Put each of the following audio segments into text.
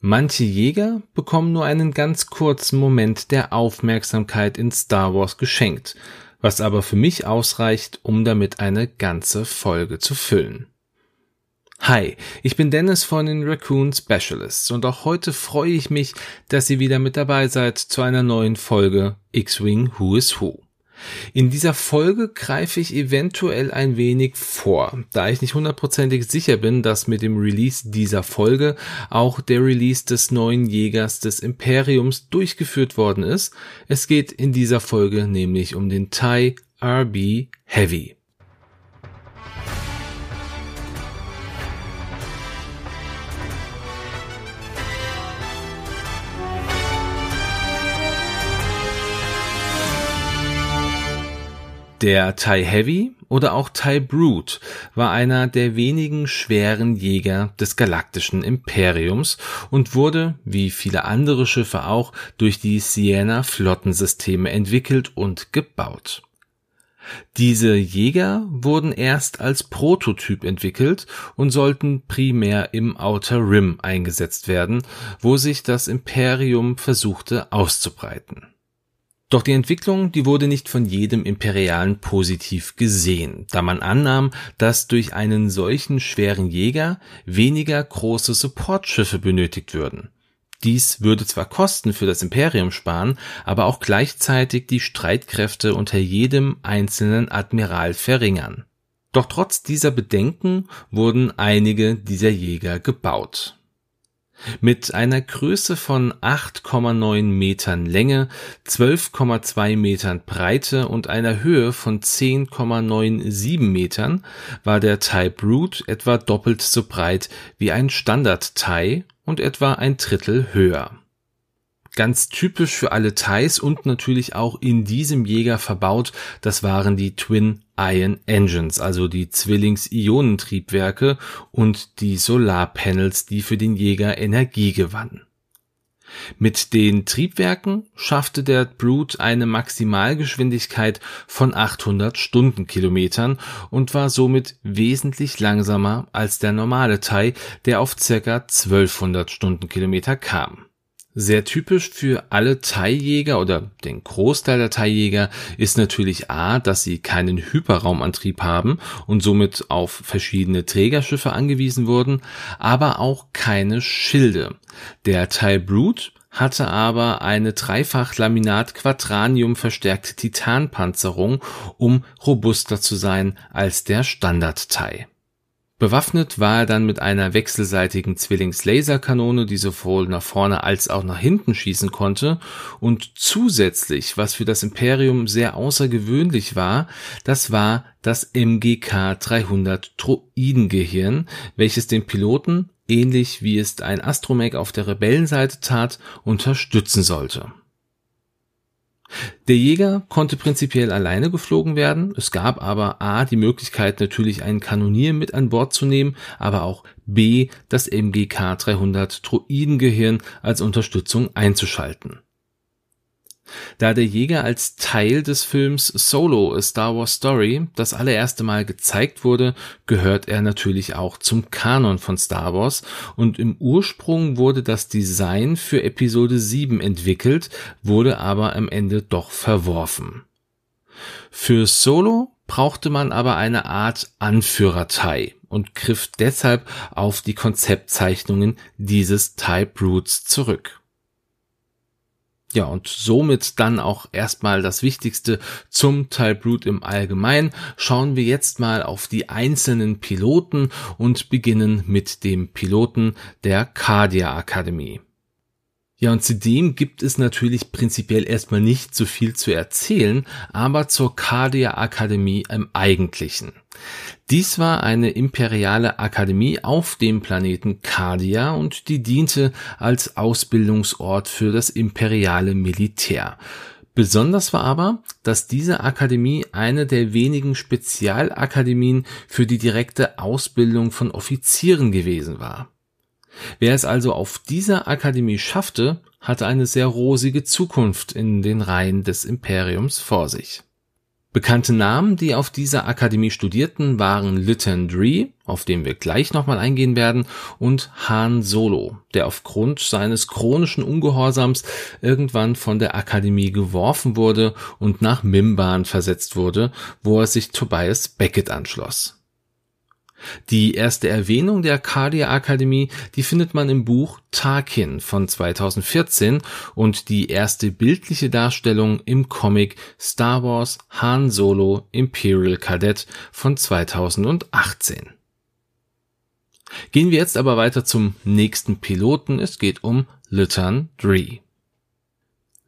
Manche Jäger bekommen nur einen ganz kurzen Moment der Aufmerksamkeit in Star Wars geschenkt, was aber für mich ausreicht, um damit eine ganze Folge zu füllen. Hi, ich bin Dennis von den Raccoon Specialists und auch heute freue ich mich, dass ihr wieder mit dabei seid zu einer neuen Folge X-Wing Who is Who. In dieser Folge greife ich eventuell ein wenig vor, da ich nicht hundertprozentig sicher bin, dass mit dem Release dieser Folge auch der Release des neuen Jägers des Imperiums durchgeführt worden ist. Es geht in dieser Folge nämlich um den TIE RB Heavy. Der Thai Heavy oder auch Thai Brute war einer der wenigen schweren Jäger des galaktischen Imperiums und wurde, wie viele andere Schiffe auch, durch die Siena Flottensysteme entwickelt und gebaut. Diese Jäger wurden erst als Prototyp entwickelt und sollten primär im Outer Rim eingesetzt werden, wo sich das Imperium versuchte auszubreiten. Doch die Entwicklung, die wurde nicht von jedem Imperialen positiv gesehen, da man annahm, dass durch einen solchen schweren Jäger weniger große Supportschiffe benötigt würden. Dies würde zwar Kosten für das Imperium sparen, aber auch gleichzeitig die Streitkräfte unter jedem einzelnen Admiral verringern. Doch trotz dieser Bedenken wurden einige dieser Jäger gebaut. Mit einer Größe von 8,9 Metern Länge, 12,2 Metern Breite und einer Höhe von 10,97 Metern war der Thai Brute etwa doppelt so breit wie ein Standard Thai und etwa ein Drittel höher. Ganz typisch für alle Thais und natürlich auch in diesem Jäger verbaut, das waren die Twin Ion Engines, also die Zwillings-Ionentriebwerke und die Solarpanels, die für den Jäger Energie gewannen. Mit den Triebwerken schaffte der Brute eine Maximalgeschwindigkeit von 800 Stundenkilometern und war somit wesentlich langsamer als der normale Thai, der auf circa 1200 Stundenkilometer kam. Sehr typisch für alle Teiljäger oder den Großteil der Teiljäger ist natürlich A, dass sie keinen Hyperraumantrieb haben und somit auf verschiedene Trägerschiffe angewiesen wurden, aber auch keine Schilde. Der Teil Brute hatte aber eine dreifach Laminat Quadranium verstärkte Titanpanzerung, um robuster zu sein als der Standard-Thai. Bewaffnet war er dann mit einer wechselseitigen Zwillings-Laserkanone, die sowohl nach vorne als auch nach hinten schießen konnte. Und zusätzlich, was für das Imperium sehr außergewöhnlich war, das war das MGK 300 Droidengehirn, welches den Piloten, ähnlich wie es ein Astromech auf der Rebellenseite tat, unterstützen sollte der Jäger konnte prinzipiell alleine geflogen werden, es gab aber a. die Möglichkeit natürlich einen Kanonier mit an Bord zu nehmen, aber auch b. das MGK 300 Droidengehirn als Unterstützung einzuschalten da der Jäger als Teil des Films Solo A Star Wars Story das allererste Mal gezeigt wurde, gehört er natürlich auch zum Kanon von Star Wars und im Ursprung wurde das Design für Episode 7 entwickelt, wurde aber am Ende doch verworfen. Für Solo brauchte man aber eine Art Anführertei und griff deshalb auf die Konzeptzeichnungen dieses Type Roots zurück. Ja, und somit dann auch erstmal das Wichtigste zum Type-Root im Allgemeinen. Schauen wir jetzt mal auf die einzelnen Piloten und beginnen mit dem Piloten der Cardia Akademie. Ja, und zudem gibt es natürlich prinzipiell erstmal nicht so viel zu erzählen, aber zur Cardia Akademie im Eigentlichen. Dies war eine imperiale Akademie auf dem Planeten Cardia und die diente als Ausbildungsort für das imperiale Militär. Besonders war aber, dass diese Akademie eine der wenigen Spezialakademien für die direkte Ausbildung von Offizieren gewesen war. Wer es also auf dieser Akademie schaffte, hatte eine sehr rosige Zukunft in den Reihen des Imperiums vor sich. Bekannte Namen, die auf dieser Akademie studierten, waren Lytton Dree, auf den wir gleich nochmal eingehen werden, und Han Solo, der aufgrund seines chronischen Ungehorsams irgendwann von der Akademie geworfen wurde und nach Mimban versetzt wurde, wo er sich Tobias Beckett anschloss. Die erste Erwähnung der Cardia Akademie, die findet man im Buch Tarkin von 2014 und die erste bildliche Darstellung im Comic Star Wars Han Solo Imperial Cadet von 2018. Gehen wir jetzt aber weiter zum nächsten Piloten. Es geht um Lytton Dree.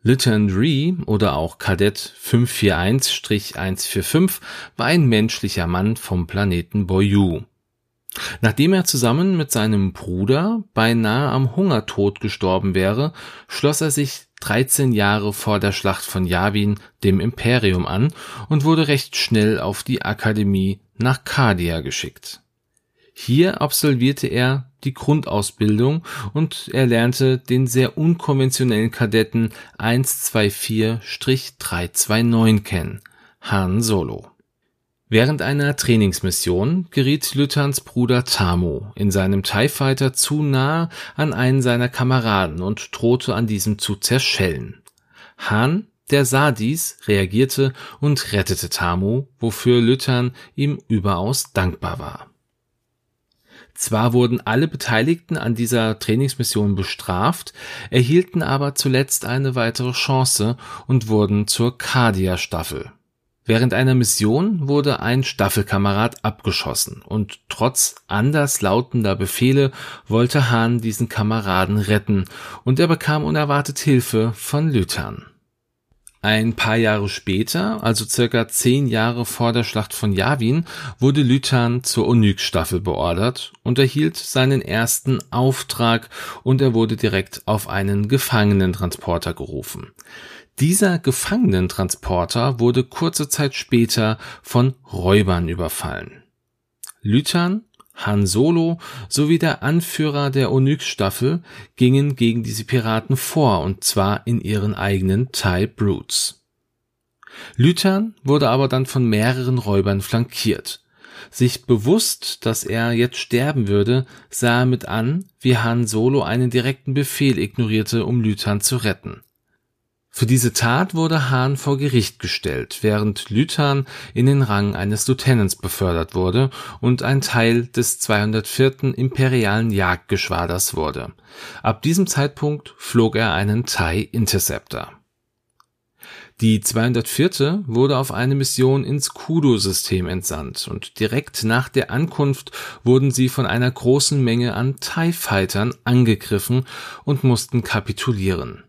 Lytton Dree oder auch Kadett 541-145 war ein menschlicher Mann vom Planeten Boyu. Nachdem er zusammen mit seinem Bruder beinahe am Hungertod gestorben wäre, schloss er sich 13 Jahre vor der Schlacht von Yavin dem Imperium an und wurde recht schnell auf die Akademie nach Kadia geschickt. Hier absolvierte er die Grundausbildung und er lernte den sehr unkonventionellen Kadetten 124-329 kennen, Han Solo. Während einer Trainingsmission geriet Lütterns Bruder Tamu in seinem TIE Fighter zu nahe an einen seiner Kameraden und drohte an diesem zu zerschellen. Han, der sah dies, reagierte und rettete Tamu, wofür Lüttern ihm überaus dankbar war. Zwar wurden alle Beteiligten an dieser Trainingsmission bestraft, erhielten aber zuletzt eine weitere Chance und wurden zur Cardia-Staffel. Während einer Mission wurde ein Staffelkamerad abgeschossen und trotz anderslautender Befehle wollte Hahn diesen Kameraden retten und er bekam unerwartet Hilfe von Lüthern. Ein paar Jahre später, also circa zehn Jahre vor der Schlacht von Yavin, wurde Lythan zur Onyx-Staffel beordert und erhielt seinen ersten Auftrag und er wurde direkt auf einen Gefangenentransporter gerufen. Dieser Gefangenentransporter wurde kurze Zeit später von Räubern überfallen. Lythan Han Solo sowie der Anführer der Onyx-Staffel gingen gegen diese Piraten vor, und zwar in ihren eigenen TIE Brutes. Lythan wurde aber dann von mehreren Räubern flankiert. Sich bewusst, dass er jetzt sterben würde, sah er mit an, wie Han Solo einen direkten Befehl ignorierte, um Lythan zu retten. Für diese Tat wurde Hahn vor Gericht gestellt, während Lythan in den Rang eines Lieutenants befördert wurde und ein Teil des 204. Imperialen Jagdgeschwaders wurde. Ab diesem Zeitpunkt flog er einen TIE Interceptor. Die 204. wurde auf eine Mission ins Kudo-System entsandt und direkt nach der Ankunft wurden sie von einer großen Menge an TIE-Fightern angegriffen und mussten kapitulieren.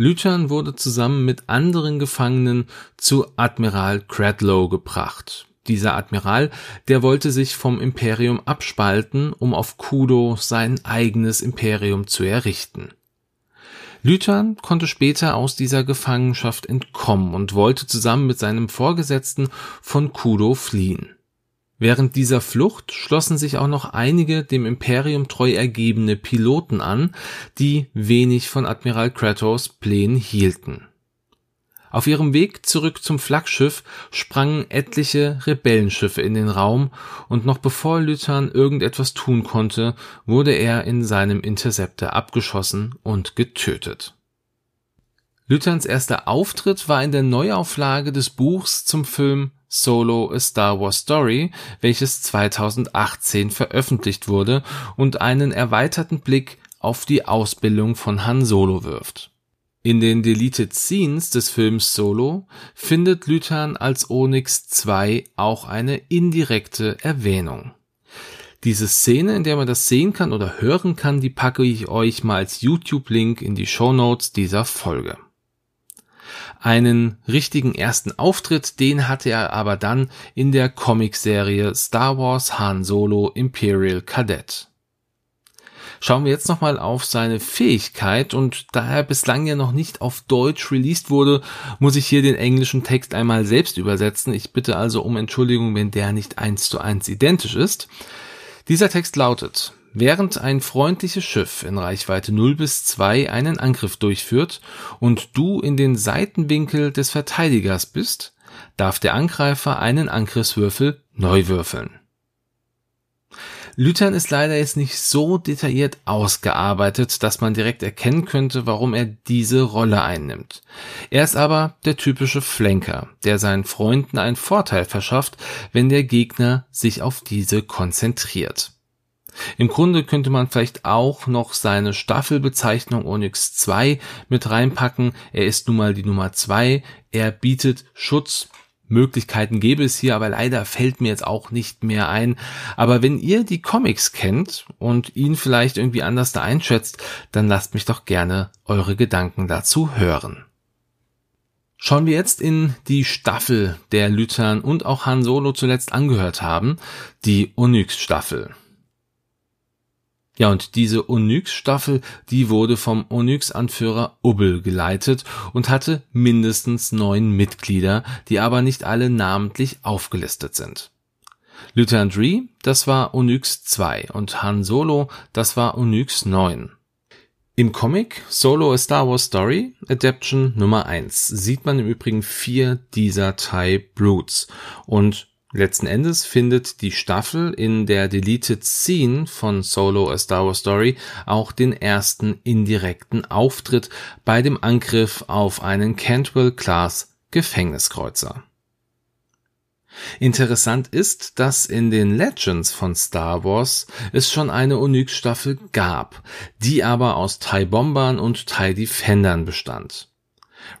Lytern wurde zusammen mit anderen Gefangenen zu Admiral Cradlow gebracht. Dieser Admiral, der wollte sich vom Imperium abspalten, um auf Kudo sein eigenes Imperium zu errichten. Lytern konnte später aus dieser Gefangenschaft entkommen und wollte zusammen mit seinem Vorgesetzten von Kudo fliehen. Während dieser Flucht schlossen sich auch noch einige dem Imperium treu ergebene Piloten an, die wenig von Admiral Kratos Plänen hielten. Auf ihrem Weg zurück zum Flaggschiff sprangen etliche Rebellenschiffe in den Raum und noch bevor Lythan irgendetwas tun konnte, wurde er in seinem Interceptor abgeschossen und getötet. Lythans erster Auftritt war in der Neuauflage des Buchs zum Film Solo A Star Wars Story, welches 2018 veröffentlicht wurde und einen erweiterten Blick auf die Ausbildung von Han Solo wirft. In den Deleted Scenes des Films Solo findet Lythan als Onyx 2 auch eine indirekte Erwähnung. Diese Szene, in der man das sehen kann oder hören kann, die packe ich euch mal als YouTube-Link in die Show Notes dieser Folge. Einen richtigen ersten Auftritt, den hatte er aber dann in der Comicserie Star Wars Han Solo Imperial Cadet. Schauen wir jetzt nochmal auf seine Fähigkeit und da er bislang ja noch nicht auf Deutsch released wurde, muss ich hier den englischen Text einmal selbst übersetzen. Ich bitte also um Entschuldigung, wenn der nicht eins zu eins identisch ist. Dieser Text lautet, Während ein freundliches Schiff in Reichweite 0 bis 2 einen Angriff durchführt und du in den Seitenwinkel des Verteidigers bist, darf der Angreifer einen Angriffswürfel neu würfeln. Lüthern ist leider jetzt nicht so detailliert ausgearbeitet, dass man direkt erkennen könnte, warum er diese Rolle einnimmt. Er ist aber der typische Flanker, der seinen Freunden einen Vorteil verschafft, wenn der Gegner sich auf diese konzentriert. Im Grunde könnte man vielleicht auch noch seine Staffelbezeichnung Onyx 2 mit reinpacken. Er ist nun mal die Nummer 2. Er bietet Schutz Möglichkeiten gäbe es hier, aber leider fällt mir jetzt auch nicht mehr ein. Aber wenn ihr die Comics kennt und ihn vielleicht irgendwie anders da einschätzt, dann lasst mich doch gerne eure Gedanken dazu hören. Schauen wir jetzt in die Staffel, der Lütern und auch Han Solo zuletzt angehört haben, die Onyx-Staffel. Ja, und diese Onyx-Staffel, die wurde vom Onyx-Anführer Ubbel geleitet und hatte mindestens neun Mitglieder, die aber nicht alle namentlich aufgelistet sind. Lieutenant Ree, das war Onyx 2 und Han Solo, das war Onyx 9. Im Comic Solo A Star Wars Story Adaption Nummer 1 sieht man im Übrigen vier dieser TIE Brutes und Letzten Endes findet die Staffel in der Deleted Scene von Solo A Star Wars Story auch den ersten indirekten Auftritt bei dem Angriff auf einen Cantwell-Class Gefängniskreuzer. Interessant ist, dass in den Legends von Star Wars es schon eine Onyx-Staffel gab, die aber aus TIE Bombern und TIE Defendern bestand.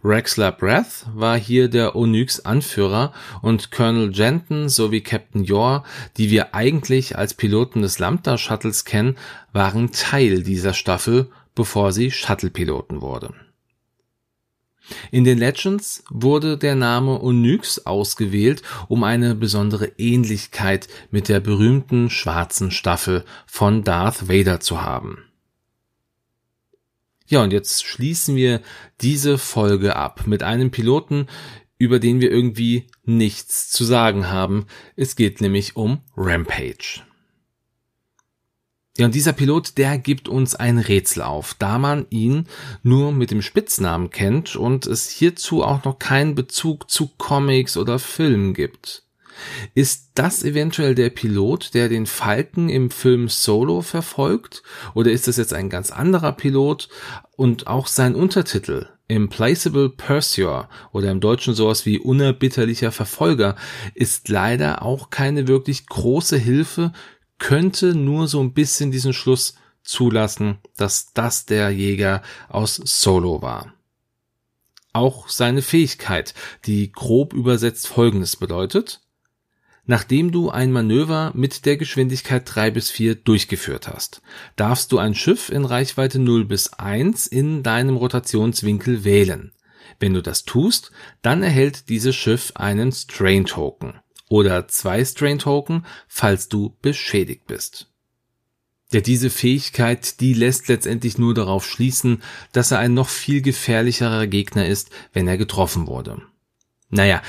Rexler Breath war hier der Onyx-Anführer und Colonel Jenton sowie Captain Yor, die wir eigentlich als Piloten des Lambda-Shuttles kennen, waren Teil dieser Staffel, bevor sie Shuttle-Piloten wurde. In den Legends wurde der Name Onyx ausgewählt, um eine besondere Ähnlichkeit mit der berühmten schwarzen Staffel von Darth Vader zu haben. Ja, und jetzt schließen wir diese Folge ab mit einem Piloten, über den wir irgendwie nichts zu sagen haben. Es geht nämlich um Rampage. Ja, und dieser Pilot, der gibt uns ein Rätsel auf, da man ihn nur mit dem Spitznamen kennt und es hierzu auch noch keinen Bezug zu Comics oder Filmen gibt. Ist das eventuell der Pilot, der den Falken im Film Solo verfolgt? Oder ist das jetzt ein ganz anderer Pilot? Und auch sein Untertitel Implacable Pursuer oder im Deutschen sowas wie unerbitterlicher Verfolger ist leider auch keine wirklich große Hilfe, könnte nur so ein bisschen diesen Schluss zulassen, dass das der Jäger aus Solo war. Auch seine Fähigkeit, die grob übersetzt Folgendes bedeutet, Nachdem du ein Manöver mit der Geschwindigkeit 3 bis 4 durchgeführt hast, darfst du ein Schiff in Reichweite 0 bis 1 in deinem Rotationswinkel wählen. Wenn du das tust, dann erhält dieses Schiff einen Strain Token oder zwei Strain Token, falls du beschädigt bist. Ja, diese Fähigkeit, die lässt letztendlich nur darauf schließen, dass er ein noch viel gefährlicherer Gegner ist, wenn er getroffen wurde. Naja,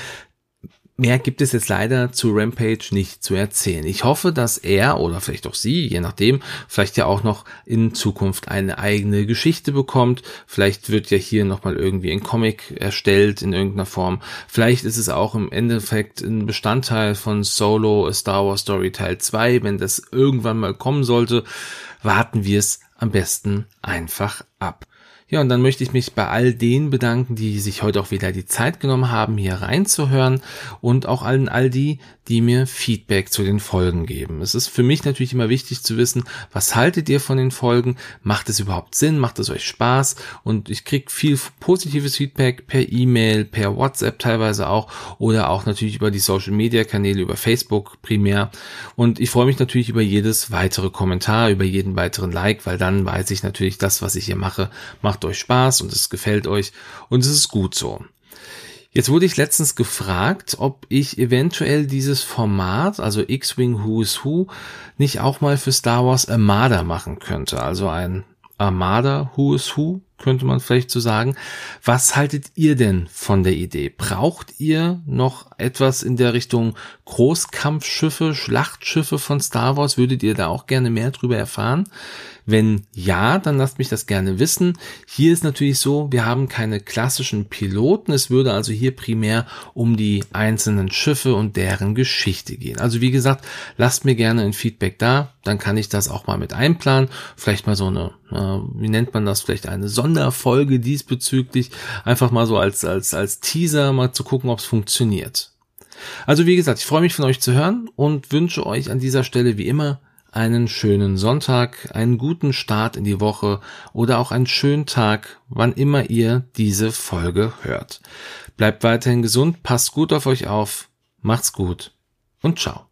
Mehr gibt es jetzt leider zu Rampage nicht zu erzählen. Ich hoffe, dass er oder vielleicht auch sie, je nachdem, vielleicht ja auch noch in Zukunft eine eigene Geschichte bekommt. Vielleicht wird ja hier nochmal irgendwie ein Comic erstellt in irgendeiner Form. Vielleicht ist es auch im Endeffekt ein Bestandteil von Solo A Star Wars Story Teil 2. Wenn das irgendwann mal kommen sollte, warten wir es am besten einfach ab. Ja, und dann möchte ich mich bei all denen bedanken, die sich heute auch wieder die Zeit genommen haben, hier reinzuhören und auch allen all die, die mir Feedback zu den Folgen geben. Es ist für mich natürlich immer wichtig zu wissen, was haltet ihr von den Folgen? Macht es überhaupt Sinn? Macht es euch Spaß? Und ich kriege viel positives Feedback per E-Mail, per WhatsApp teilweise auch oder auch natürlich über die Social Media Kanäle, über Facebook primär. Und ich freue mich natürlich über jedes weitere Kommentar, über jeden weiteren Like, weil dann weiß ich natürlich, das, was ich hier mache, macht macht euch Spaß und es gefällt euch und es ist gut so. Jetzt wurde ich letztens gefragt, ob ich eventuell dieses Format, also X-Wing Who is Who, nicht auch mal für Star Wars Armada machen könnte. Also ein Armada Who is Who könnte man vielleicht so sagen. Was haltet ihr denn von der Idee? Braucht ihr noch etwas in der Richtung Großkampfschiffe, Schlachtschiffe von Star Wars? Würdet ihr da auch gerne mehr drüber erfahren? Wenn ja, dann lasst mich das gerne wissen. Hier ist natürlich so, wir haben keine klassischen Piloten. Es würde also hier primär um die einzelnen Schiffe und deren Geschichte gehen. Also wie gesagt, lasst mir gerne ein Feedback da. Dann kann ich das auch mal mit einplanen. Vielleicht mal so eine, äh, wie nennt man das? Vielleicht eine Sonderfolge diesbezüglich. Einfach mal so als, als, als Teaser mal zu gucken, ob es funktioniert. Also wie gesagt, ich freue mich von euch zu hören und wünsche euch an dieser Stelle wie immer einen schönen Sonntag, einen guten Start in die Woche oder auch einen schönen Tag, wann immer ihr diese Folge hört. Bleibt weiterhin gesund, passt gut auf euch auf, macht's gut und ciao.